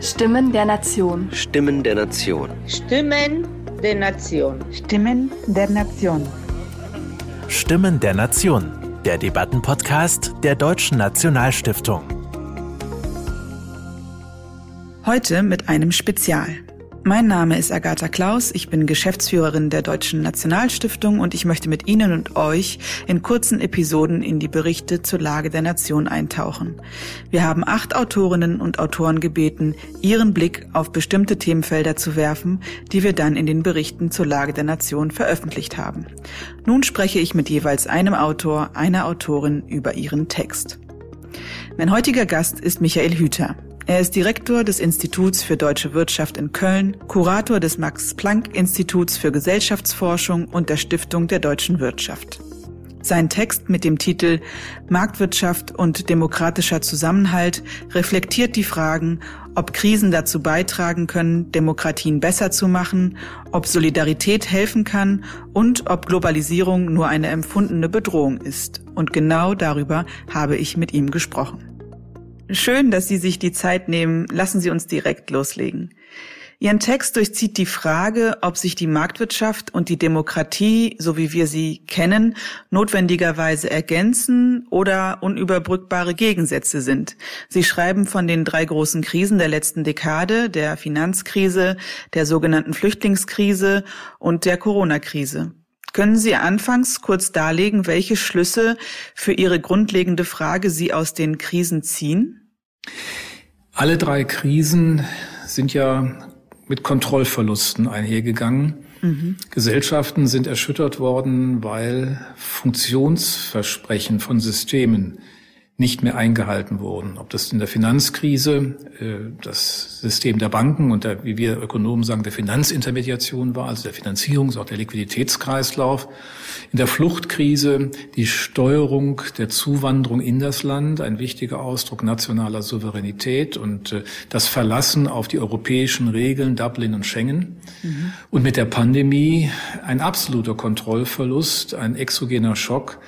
Stimmen der Nation. Stimmen der Nation. Stimmen der Nation. Stimmen der Nation. Stimmen der Nation. Der Debattenpodcast der Deutschen Nationalstiftung. Heute mit einem Spezial. Mein Name ist Agatha Klaus, ich bin Geschäftsführerin der Deutschen Nationalstiftung und ich möchte mit Ihnen und euch in kurzen Episoden in die Berichte zur Lage der Nation eintauchen. Wir haben acht Autorinnen und Autoren gebeten, ihren Blick auf bestimmte Themenfelder zu werfen, die wir dann in den Berichten zur Lage der Nation veröffentlicht haben. Nun spreche ich mit jeweils einem Autor, einer Autorin über ihren Text. Mein heutiger Gast ist Michael Hüter. Er ist Direktor des Instituts für deutsche Wirtschaft in Köln, Kurator des Max-Planck-Instituts für Gesellschaftsforschung und der Stiftung der deutschen Wirtschaft. Sein Text mit dem Titel Marktwirtschaft und demokratischer Zusammenhalt reflektiert die Fragen, ob Krisen dazu beitragen können, Demokratien besser zu machen, ob Solidarität helfen kann und ob Globalisierung nur eine empfundene Bedrohung ist. Und genau darüber habe ich mit ihm gesprochen. Schön, dass Sie sich die Zeit nehmen. Lassen Sie uns direkt loslegen. Ihren Text durchzieht die Frage, ob sich die Marktwirtschaft und die Demokratie, so wie wir sie kennen, notwendigerweise ergänzen oder unüberbrückbare Gegensätze sind. Sie schreiben von den drei großen Krisen der letzten Dekade, der Finanzkrise, der sogenannten Flüchtlingskrise und der Corona-Krise. Können Sie anfangs kurz darlegen, welche Schlüsse für Ihre grundlegende Frage Sie aus den Krisen ziehen? Alle drei Krisen sind ja mit Kontrollverlusten einhergegangen. Mhm. Gesellschaften sind erschüttert worden, weil Funktionsversprechen von Systemen nicht mehr eingehalten wurden. Ob das in der Finanzkrise äh, das System der Banken und der, wie wir Ökonomen sagen, der Finanzintermediation war, also der Finanzierungs-, auch der Liquiditätskreislauf. In der Fluchtkrise die Steuerung der Zuwanderung in das Land, ein wichtiger Ausdruck nationaler Souveränität und äh, das Verlassen auf die europäischen Regeln, Dublin und Schengen. Mhm. Und mit der Pandemie ein absoluter Kontrollverlust, ein exogener Schock,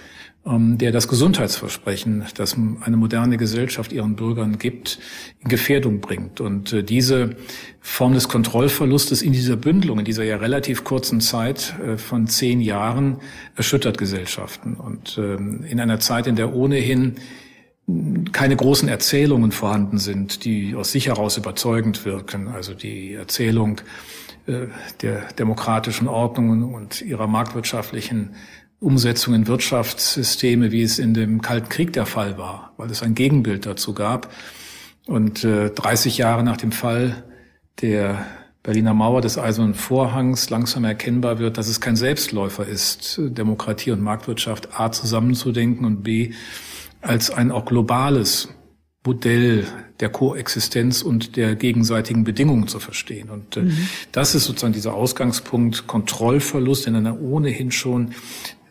der das Gesundheitsversprechen, das eine moderne Gesellschaft ihren Bürgern gibt, in Gefährdung bringt. Und äh, diese Form des Kontrollverlustes in dieser Bündelung, in dieser ja relativ kurzen Zeit äh, von zehn Jahren, erschüttert Gesellschaften. Und ähm, in einer Zeit, in der ohnehin keine großen Erzählungen vorhanden sind, die aus sich heraus überzeugend wirken. Also die Erzählung äh, der demokratischen Ordnung und ihrer marktwirtschaftlichen Umsetzung in Wirtschaftssysteme, wie es in dem Kalten Krieg der Fall war, weil es ein Gegenbild dazu gab. Und äh, 30 Jahre nach dem Fall der Berliner Mauer des Eisernen Vorhangs langsam erkennbar wird, dass es kein Selbstläufer ist, Demokratie und Marktwirtschaft A zusammenzudenken und B als ein auch globales Modell der Koexistenz und der gegenseitigen Bedingungen zu verstehen. Und äh, mhm. das ist sozusagen dieser Ausgangspunkt Kontrollverlust in einer ohnehin schon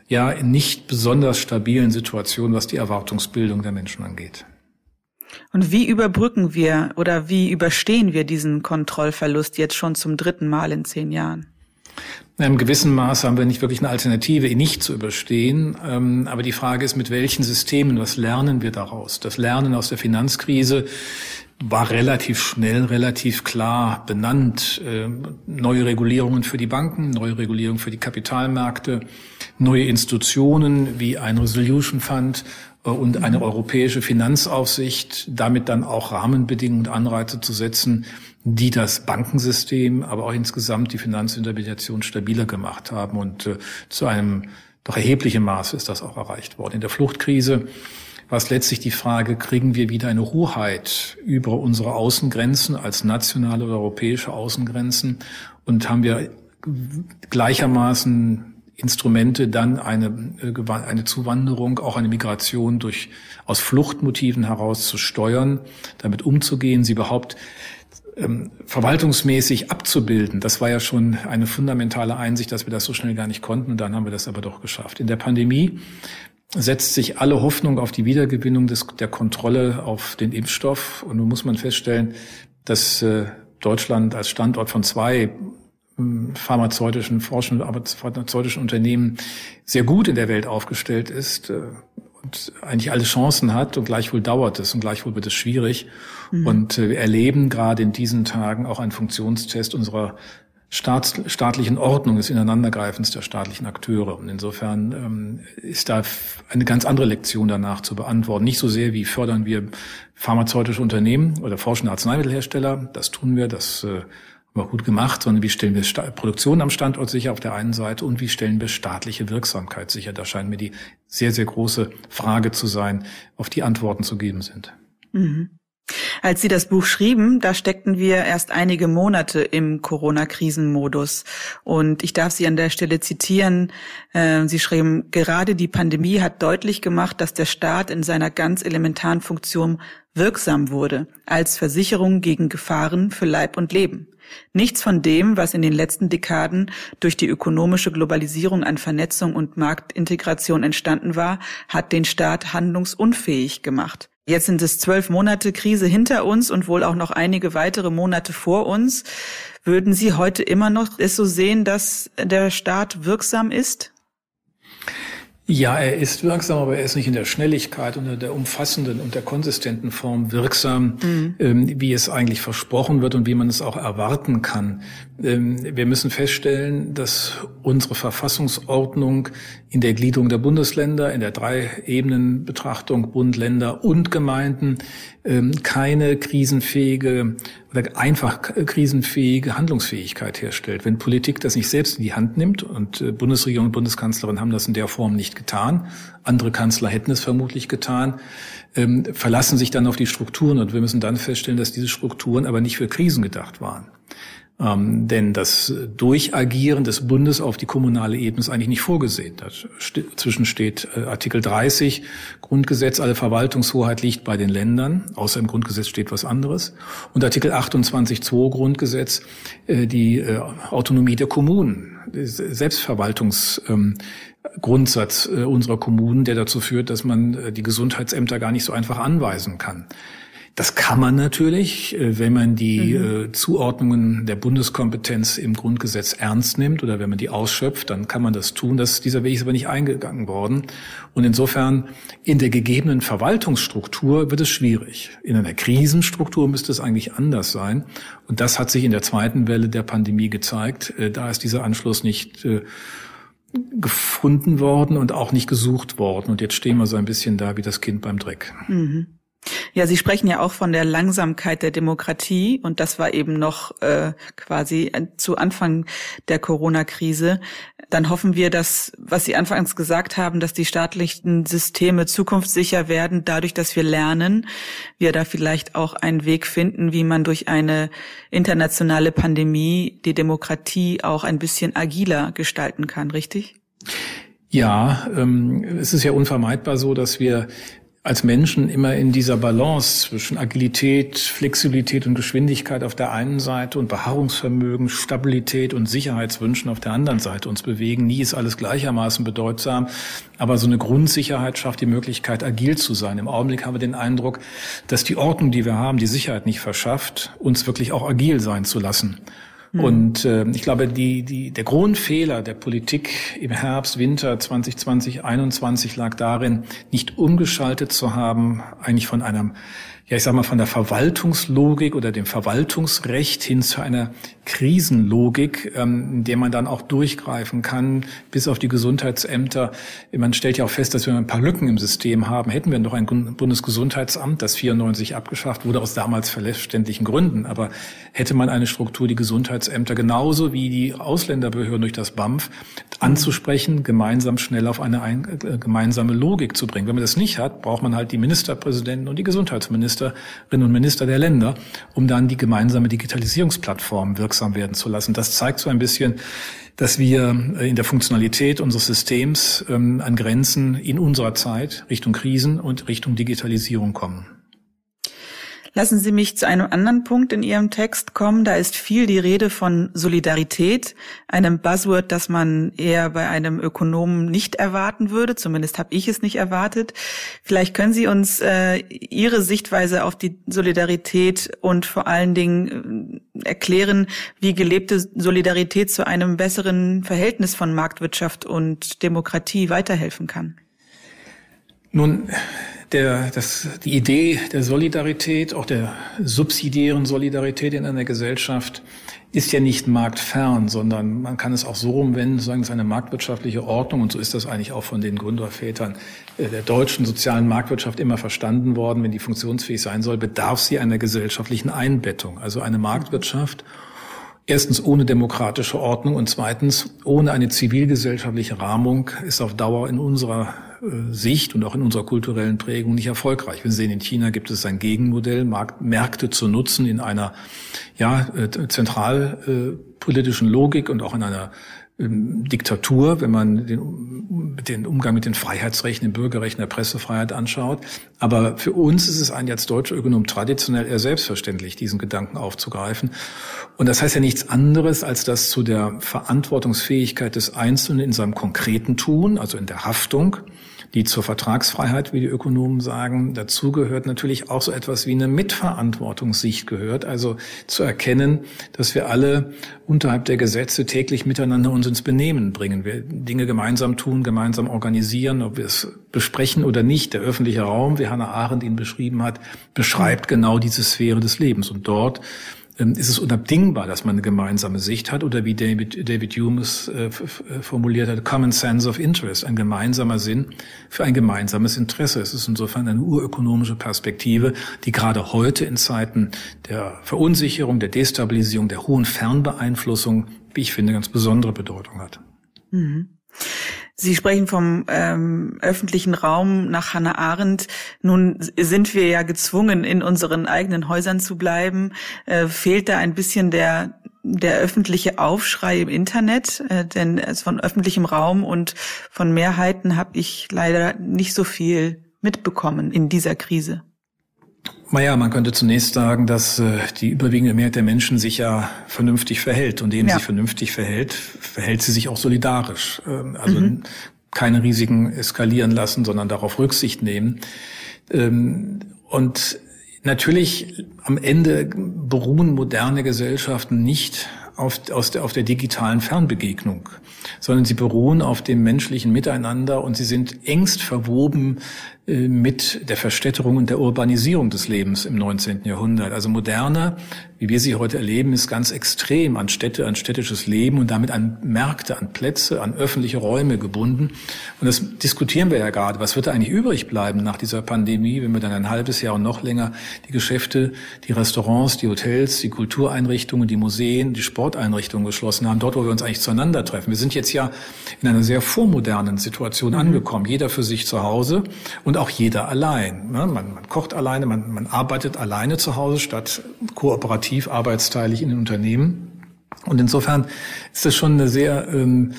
ja in nicht besonders stabilen Situationen, was die Erwartungsbildung der Menschen angeht. Und wie überbrücken wir oder wie überstehen wir diesen Kontrollverlust jetzt schon zum dritten Mal in zehn Jahren? In einem gewissen Maß haben wir nicht wirklich eine Alternative, ihn nicht zu überstehen. Ähm, aber die Frage ist, mit welchen Systemen, was lernen wir daraus? Das Lernen aus der Finanzkrise war relativ schnell, relativ klar benannt. Ähm, neue Regulierungen für die Banken, neue Regulierungen für die Kapitalmärkte, neue Institutionen wie ein Resolution Fund äh, und eine europäische Finanzaufsicht, damit dann auch Rahmenbedingungen und Anreize zu setzen, die das Bankensystem, aber auch insgesamt die Finanzintermediation stabiler gemacht haben. Und äh, zu einem doch erheblichen Maß ist das auch erreicht worden. In der Fluchtkrise war es letztlich die Frage, kriegen wir wieder eine Hoheit über unsere Außengrenzen als nationale oder europäische Außengrenzen und haben wir gleichermaßen Instrumente, dann eine, äh, eine Zuwanderung, auch eine Migration durch, aus Fluchtmotiven heraus zu steuern, damit umzugehen, sie überhaupt ähm, verwaltungsmäßig abzubilden. Das war ja schon eine fundamentale Einsicht, dass wir das so schnell gar nicht konnten. Dann haben wir das aber doch geschafft. In der Pandemie setzt sich alle Hoffnung auf die Wiedergewinnung des, der Kontrolle auf den Impfstoff. Und nun muss man feststellen, dass äh, Deutschland als Standort von zwei pharmazeutischen Forschung, pharmazeutischen Unternehmen sehr gut in der Welt aufgestellt ist. Äh, und eigentlich alle Chancen hat und gleichwohl dauert es und gleichwohl wird es schwierig. Mhm. Und äh, wir erleben gerade in diesen Tagen auch einen Funktionstest unserer Staats, staatlichen Ordnung, des Ineinandergreifens der staatlichen Akteure. Und insofern ähm, ist da eine ganz andere Lektion danach zu beantworten. Nicht so sehr, wie fördern wir pharmazeutische Unternehmen oder forschende Arzneimittelhersteller. Das tun wir, das äh, haben wir gut gemacht, sondern wie stellen wir Produktion am Standort sicher auf der einen Seite und wie stellen wir staatliche Wirksamkeit sicher. Da scheint mir die sehr, sehr große Frage zu sein, auf die Antworten zu geben sind. Mhm. Als Sie das Buch schrieben, da steckten wir erst einige Monate im Corona-Krisenmodus. Und ich darf Sie an der Stelle zitieren. Äh, Sie schrieben, gerade die Pandemie hat deutlich gemacht, dass der Staat in seiner ganz elementaren Funktion wirksam wurde, als Versicherung gegen Gefahren für Leib und Leben. Nichts von dem, was in den letzten Dekaden durch die ökonomische Globalisierung an Vernetzung und Marktintegration entstanden war, hat den Staat handlungsunfähig gemacht. Jetzt sind es zwölf Monate Krise hinter uns und wohl auch noch einige weitere Monate vor uns. Würden Sie heute immer noch es so sehen, dass der Staat wirksam ist? Ja, er ist wirksam, aber er ist nicht in der Schnelligkeit und in der umfassenden und der konsistenten Form wirksam, mhm. ähm, wie es eigentlich versprochen wird und wie man es auch erwarten kann. Ähm, wir müssen feststellen, dass unsere Verfassungsordnung in der Gliederung der Bundesländer, in der Drei-Ebenen-Betrachtung Bund, Länder und Gemeinden ähm, keine krisenfähige einfach krisenfähige Handlungsfähigkeit herstellt. Wenn Politik das nicht selbst in die Hand nimmt, und äh, Bundesregierung und Bundeskanzlerin haben das in der Form nicht getan, andere Kanzler hätten es vermutlich getan, ähm, verlassen sich dann auf die Strukturen und wir müssen dann feststellen, dass diese Strukturen aber nicht für Krisen gedacht waren. Ähm, denn das Durchagieren des Bundes auf die kommunale Ebene ist eigentlich nicht vorgesehen. Dazwischen steht äh, Artikel 30 Grundgesetz, alle Verwaltungshoheit liegt bei den Ländern, außer im Grundgesetz steht was anderes. Und Artikel 28.2 Grundgesetz, äh, die äh, Autonomie der Kommunen, Selbstverwaltungsgrundsatz ähm, äh, unserer Kommunen, der dazu führt, dass man äh, die Gesundheitsämter gar nicht so einfach anweisen kann. Das kann man natürlich, äh, wenn man die mhm. Äh, Zuordnungen der Bundeskompetenz im Grundgesetz ernst nimmt oder wenn man die ausschöpft, dann kann man das tun. Das, dieser Weg ist aber nicht eingegangen worden. Und insofern in der gegebenen Verwaltungsstruktur wird es schwierig. In einer Krisenstruktur müsste es eigentlich anders sein. Und das hat sich in der zweiten Welle der Pandemie gezeigt. Äh, da ist dieser Anschluss nicht gefunden worden und auch nicht gesucht worden. Und jetzt stehen wir so ein bisschen da wie das Kind beim Dreck. Mhm. Ja, Sie sprechen ja auch von der Langsamkeit der Demokratie und das war eben noch äh, quasi zu Anfang der Corona-Krise. Dann hoffen wir, dass, was Sie anfangs gesagt haben, dass die staatlichen Systeme zukunftssicher werden, dadurch, dass wir lernen, wir da vielleicht auch einen Weg finden, wie man durch eine internationale Pandemie die Demokratie auch ein bisschen agiler gestalten kann, richtig? Ja, ähm, es ist ja unvermeidbar so, dass wir als Menschen immer in dieser Balance zwischen Agilität, Flexibilität und Geschwindigkeit auf der einen Seite und Beharrungsvermögen, Stabilität und Sicherheitswünschen auf der anderen Seite uns bewegen. Nie ist alles gleichermaßen bedeutsam, aber so eine Grundsicherheit schafft die Möglichkeit, agil zu sein. Im Augenblick haben wir den Eindruck, dass die Ordnung, die wir haben, die Sicherheit nicht verschafft, uns wirklich auch agil sein zu lassen. Hm. Und äh, ich glaube, die, die, der Grundfehler der Politik im Herbst, Winter 2020, 2021 lag darin, nicht umgeschaltet zu haben, eigentlich von einem ja, ich sag mal, von der Verwaltungslogik oder dem Verwaltungsrecht hin zu einer Krisenlogik, ähm, in der man dann auch durchgreifen kann, bis auf die Gesundheitsämter. Man stellt ja auch fest, dass wir ein paar Lücken im System haben. Hätten wir noch ein Bundesgesundheitsamt, das 94 abgeschafft wurde, aus damals verständlichen Gründen. Aber hätte man eine Struktur, die Gesundheitsämter genauso wie die Ausländerbehörden durch das BAMF anzusprechen, gemeinsam schnell auf eine ein, äh, gemeinsame Logik zu bringen. Wenn man das nicht hat, braucht man halt die Ministerpräsidenten und die Gesundheitsminister. Ministerinnen und Minister der Länder, um dann die gemeinsame Digitalisierungsplattform wirksam werden zu lassen. Das zeigt so ein bisschen, dass wir in der Funktionalität unseres Systems ähm, an Grenzen in unserer Zeit Richtung Krisen und Richtung Digitalisierung kommen. Lassen Sie mich zu einem anderen Punkt in Ihrem Text kommen. Da ist viel die Rede von Solidarität, einem Buzzword, das man eher bei einem Ökonomen nicht erwarten würde. Zumindest habe ich es nicht erwartet. Vielleicht können Sie uns äh, Ihre Sichtweise auf die Solidarität und vor allen Dingen äh, erklären, wie gelebte Solidarität zu einem besseren Verhältnis von Marktwirtschaft und Demokratie weiterhelfen kann. Nun, der, das, die Idee der Solidarität, auch der subsidiären Solidarität in einer Gesellschaft, ist ja nicht marktfern, sondern man kann es auch so umwenden, sagen, es ist eine marktwirtschaftliche Ordnung und so ist das eigentlich auch von den Gründervätern der deutschen sozialen Marktwirtschaft immer verstanden worden. Wenn die funktionsfähig sein soll, bedarf sie einer gesellschaftlichen Einbettung, also eine Marktwirtschaft. Erstens ohne demokratische Ordnung und zweitens ohne eine zivilgesellschaftliche Rahmung ist auf Dauer in unserer äh, Sicht und auch in unserer kulturellen Prägung nicht erfolgreich. Wir sehen, in China gibt es ein Gegenmodell, Märkte zu nutzen in einer ja, äh, zentralpolitischen Logik und auch in einer ähm, Diktatur, wenn man den, den, Umgang mit den Freiheitsrechten, den Bürgerrechten, der Pressefreiheit anschaut. Aber für uns ist es eigentlich als deutsche Ökonom traditionell eher selbstverständlich, diesen Gedanken aufzugreifen. Und das heißt ja nichts anderes, als dass zu der Verantwortungsfähigkeit des Einzelnen in seinem konkreten Tun, also in der Haftung, die zur Vertragsfreiheit, wie die Ökonomen sagen, dazu gehört natürlich auch so etwas wie eine Mitverantwortungssicht gehört, also zu erkennen, dass wir alle unterhalb der Gesetze täglich miteinander uns ins Benehmen bringen. Wir Dinge gemeinsam tun, gemeinsam organisieren, ob wir es besprechen oder nicht. Der öffentliche Raum, wie Hannah Arendt ihn beschrieben hat, beschreibt genau diese Sphäre des Lebens. Und dort ist es unabdingbar, dass man eine gemeinsame Sicht hat oder wie David, David Hume es äh, formuliert hat, Common Sense of Interest, ein gemeinsamer Sinn für ein gemeinsames Interesse. Es ist insofern eine urökonomische Perspektive, die gerade heute in Zeiten der Verunsicherung, der Destabilisierung, der hohen Fernbeeinflussung, wie ich finde, ganz besondere Bedeutung hat. Mhm. Sie sprechen vom ähm, öffentlichen Raum nach Hannah Arendt. Nun sind wir ja gezwungen, in unseren eigenen Häusern zu bleiben. Äh, fehlt da ein bisschen der der öffentliche Aufschrei im Internet, äh, denn von öffentlichem Raum und von Mehrheiten habe ich leider nicht so viel mitbekommen in dieser Krise. Naja, man könnte zunächst sagen, dass äh, die überwiegende Mehrheit der Menschen sich ja vernünftig verhält. Und denen ja. sich vernünftig verhält, verhält sie sich auch solidarisch. Ähm, also mhm. keine Risiken eskalieren lassen, sondern darauf Rücksicht nehmen. Ähm, und natürlich am Ende beruhen moderne Gesellschaften nicht auf, aus der, auf der digitalen Fernbegegnung, sondern sie beruhen auf dem menschlichen Miteinander und sie sind engst verwoben mit der Verstädterung und der Urbanisierung des Lebens im 19. Jahrhundert. Also moderne, wie wir sie heute erleben, ist ganz extrem an Städte, an städtisches Leben und damit an Märkte, an Plätze, an öffentliche Räume gebunden. Und das diskutieren wir ja gerade. Was wird da eigentlich übrig bleiben nach dieser Pandemie, wenn wir dann ein halbes Jahr und noch länger die Geschäfte, die Restaurants, die Hotels, die Kultureinrichtungen, die Museen, die Sporteinrichtungen geschlossen haben, dort, wo wir uns eigentlich zueinander treffen. Wir sind jetzt ja in einer sehr vormodernen Situation mhm. angekommen, jeder für sich zu Hause und und auch jeder allein. Ne? Man, man kocht alleine, man, man arbeitet alleine zu Hause statt kooperativ arbeitsteilig in den Unternehmen. Und insofern ist das schon eine sehr ähm,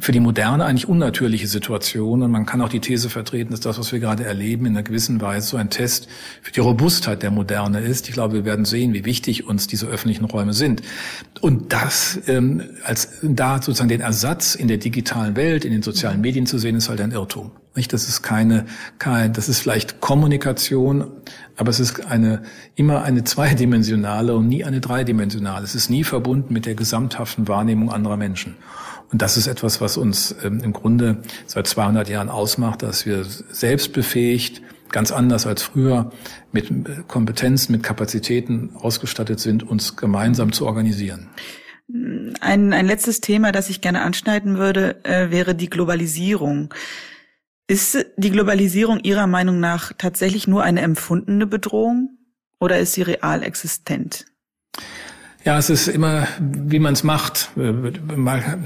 für die Moderne eigentlich unnatürliche Situation. Und man kann auch die These vertreten, dass das, was wir gerade erleben, in einer gewissen Weise so ein Test für die Robustheit der Moderne ist. Ich glaube, wir werden sehen, wie wichtig uns diese öffentlichen Räume sind. Und das ähm, als da sozusagen den Ersatz in der digitalen Welt, in den sozialen Medien zu sehen, ist halt ein Irrtum. Nicht? Das ist keine, kein, das ist vielleicht Kommunikation, aber es ist eine, immer eine zweidimensionale und nie eine dreidimensionale. Es ist nie verbunden mit der gesamthaften Wahrnehmung anderer Menschen. Und das ist etwas, was uns ähm, im Grunde seit 200 Jahren ausmacht, dass wir selbstbefähigt, ganz anders als früher, mit Kompetenzen, mit Kapazitäten ausgestattet sind, uns gemeinsam zu organisieren. Ein, ein letztes Thema, das ich gerne anschneiden würde, äh, wäre die Globalisierung. Ist die Globalisierung Ihrer Meinung nach tatsächlich nur eine empfundene Bedrohung oder ist sie real existent? Ja, es ist immer, wie man es macht, mal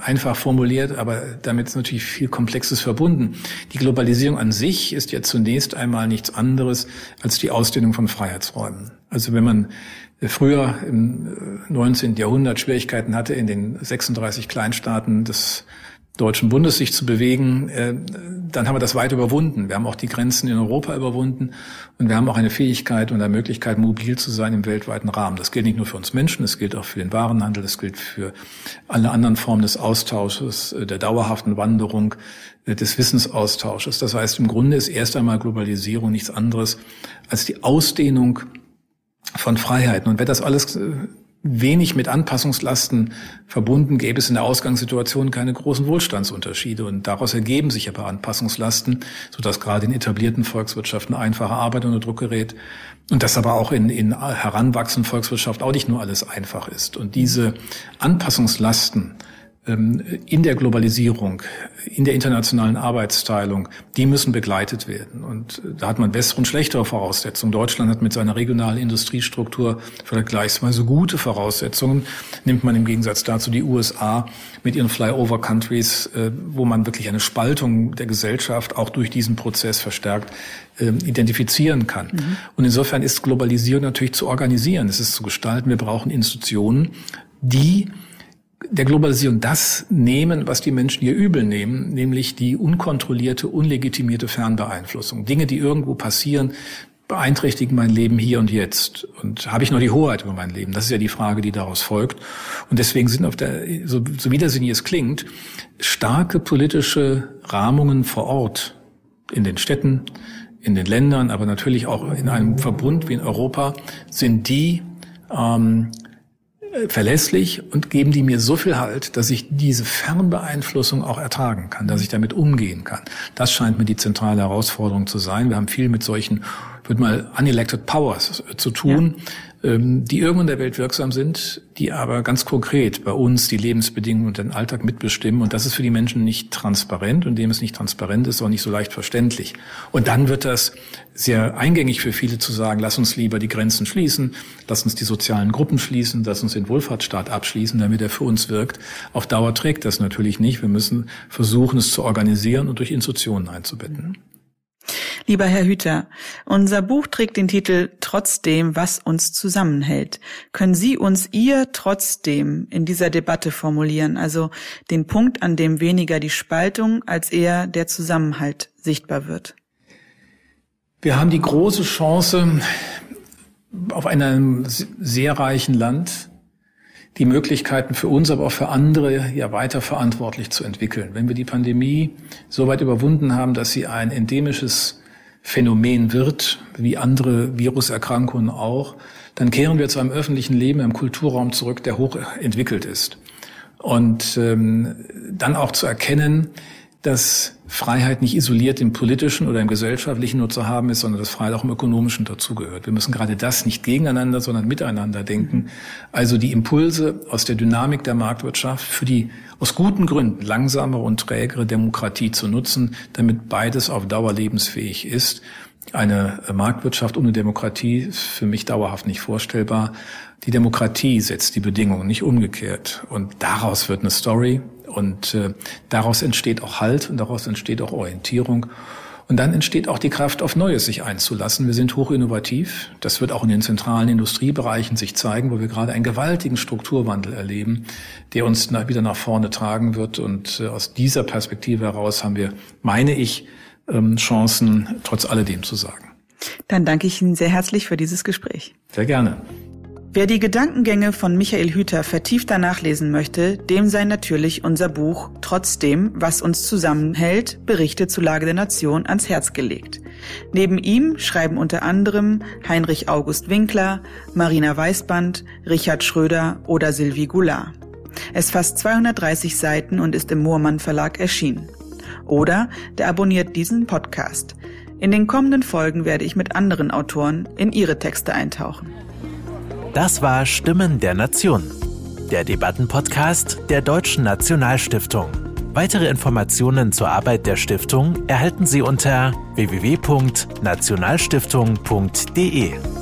einfach formuliert, aber damit ist natürlich viel Komplexes verbunden. Die Globalisierung an sich ist ja zunächst einmal nichts anderes als die Ausdehnung von Freiheitsräumen. Also wenn man früher im 19. Äh, Jahrhundert Schwierigkeiten hatte, in den 36 Kleinstaaten des Deutschen Bundes sich zu bewegen, äh, dann haben wir das weit überwunden. Wir haben auch die Grenzen in Europa überwunden und wir haben auch eine Fähigkeit und eine Möglichkeit, mobil zu sein im weltweiten Rahmen. Das gilt nicht nur für uns Menschen, das gilt auch für den Warenhandel, das gilt für alle anderen Formen des Austausches, äh, der dauerhaften Wanderung, äh, des Wissensaustausches. Das heißt, im Grunde ist erst einmal Globalisierung nichts anderes als die Ausdehnung von Freiheiten. Und wer das alles wenig mit Anpassungslasten verbunden, gäbe es in der Ausgangssituation keine großen Wohlstandsunterschiede. Und daraus ergeben sich aber Anpassungslasten, sodass gerade in etablierten Volkswirtschaften einfache Arbeit unter Druck gerät. Und dass aber auch in, in heranwachsenden Volkswirtschaft auch nicht nur alles einfach ist. Und diese Anpassungslasten in der Globalisierung, in der internationalen Arbeitsteilung, die müssen begleitet werden. Und da hat man bessere und schlechtere Voraussetzungen. Deutschland hat mit seiner regionalen Industriestruktur vergleichsweise gute Voraussetzungen. Nimmt man im Gegensatz dazu die USA mit ihren Flyover-Countries, äh, wo man wirklich eine Spaltung der Gesellschaft auch durch diesen Prozess verstärkt ähm, identifizieren kann. Mhm. Und insofern ist Globalisierung natürlich zu organisieren, es ist zu gestalten. Wir brauchen Institutionen, die der Globalisierung das nehmen, was die Menschen hier übel nehmen, nämlich die unkontrollierte, unlegitimierte Fernbeeinflussung. Dinge, die irgendwo passieren, beeinträchtigen mein Leben hier und jetzt. Und habe ich noch die Hoheit über mein Leben? Das ist ja die Frage, die daraus folgt. Und deswegen sind auf der, so, so widersinnig es klingt, starke politische Rahmungen vor Ort in den Städten, in den Ländern, aber natürlich auch in einem Verbund wie in Europa, sind die, ähm, verlässlich und geben die mir so viel Halt, dass ich diese Fernbeeinflussung auch ertragen kann, dass ich damit umgehen kann. Das scheint mir die zentrale Herausforderung zu sein. Wir haben viel mit solchen, würde mal, unelected powers zu tun. Ja die irgendwo in der Welt wirksam sind, die aber ganz konkret bei uns die Lebensbedingungen und den Alltag mitbestimmen. Und das ist für die Menschen nicht transparent. Und dem es nicht transparent ist, auch nicht so leicht verständlich. Und dann wird das sehr eingängig für viele zu sagen, lass uns lieber die Grenzen schließen, lass uns die sozialen Gruppen schließen, lass uns den Wohlfahrtsstaat abschließen, damit er für uns wirkt. Auf Dauer trägt das natürlich nicht. Wir müssen versuchen, es zu organisieren und durch Institutionen einzubetten. Lieber Herr Hüter, unser Buch trägt den Titel Trotzdem, was uns zusammenhält. Können Sie uns Ihr trotzdem in dieser Debatte formulieren, also den Punkt, an dem weniger die Spaltung als eher der Zusammenhalt sichtbar wird? Wir haben die große Chance, auf einem sehr reichen Land die Möglichkeiten für uns, aber auch für andere ja weiter verantwortlich zu entwickeln. Wenn wir die Pandemie so weit überwunden haben, dass sie ein endemisches Phänomen wird, wie andere Viruserkrankungen auch, dann kehren wir zu einem öffentlichen Leben, einem Kulturraum zurück, der hoch entwickelt ist. Und ähm, dann auch zu erkennen, dass Freiheit nicht isoliert im politischen oder im gesellschaftlichen nur zu haben ist, sondern dass Freiheit auch im ökonomischen dazugehört. Wir müssen gerade das nicht gegeneinander, sondern miteinander denken. Also die Impulse aus der Dynamik der Marktwirtschaft für die aus guten Gründen langsamere und trägere Demokratie zu nutzen, damit beides auf Dauer lebensfähig ist. Eine Marktwirtschaft ohne Demokratie ist für mich dauerhaft nicht vorstellbar. Die Demokratie setzt die Bedingungen, nicht umgekehrt. Und daraus wird eine Story und äh, daraus entsteht auch Halt und daraus entsteht auch Orientierung. Und dann entsteht auch die Kraft, auf Neues sich einzulassen. Wir sind hoch innovativ. Das wird auch in den zentralen Industriebereichen sich zeigen, wo wir gerade einen gewaltigen Strukturwandel erleben, der uns wieder nach vorne tragen wird. Und äh, aus dieser Perspektive heraus haben wir, meine ich, ähm, Chancen, trotz alledem zu sagen. Dann danke ich Ihnen sehr herzlich für dieses Gespräch. Sehr gerne. Wer die Gedankengänge von Michael Hüter vertiefter nachlesen möchte, dem sei natürlich unser Buch Trotzdem, was uns zusammenhält, Berichte zur Lage der Nation ans Herz gelegt. Neben ihm schreiben unter anderem Heinrich August Winkler, Marina Weißband, Richard Schröder oder Sylvie Goulart. Es fasst 230 Seiten und ist im Moormann Verlag erschienen. Oder der abonniert diesen Podcast. In den kommenden Folgen werde ich mit anderen Autoren in ihre Texte eintauchen. Das war Stimmen der Nation, der Debattenpodcast der Deutschen Nationalstiftung. Weitere Informationen zur Arbeit der Stiftung erhalten Sie unter www.nationalstiftung.de.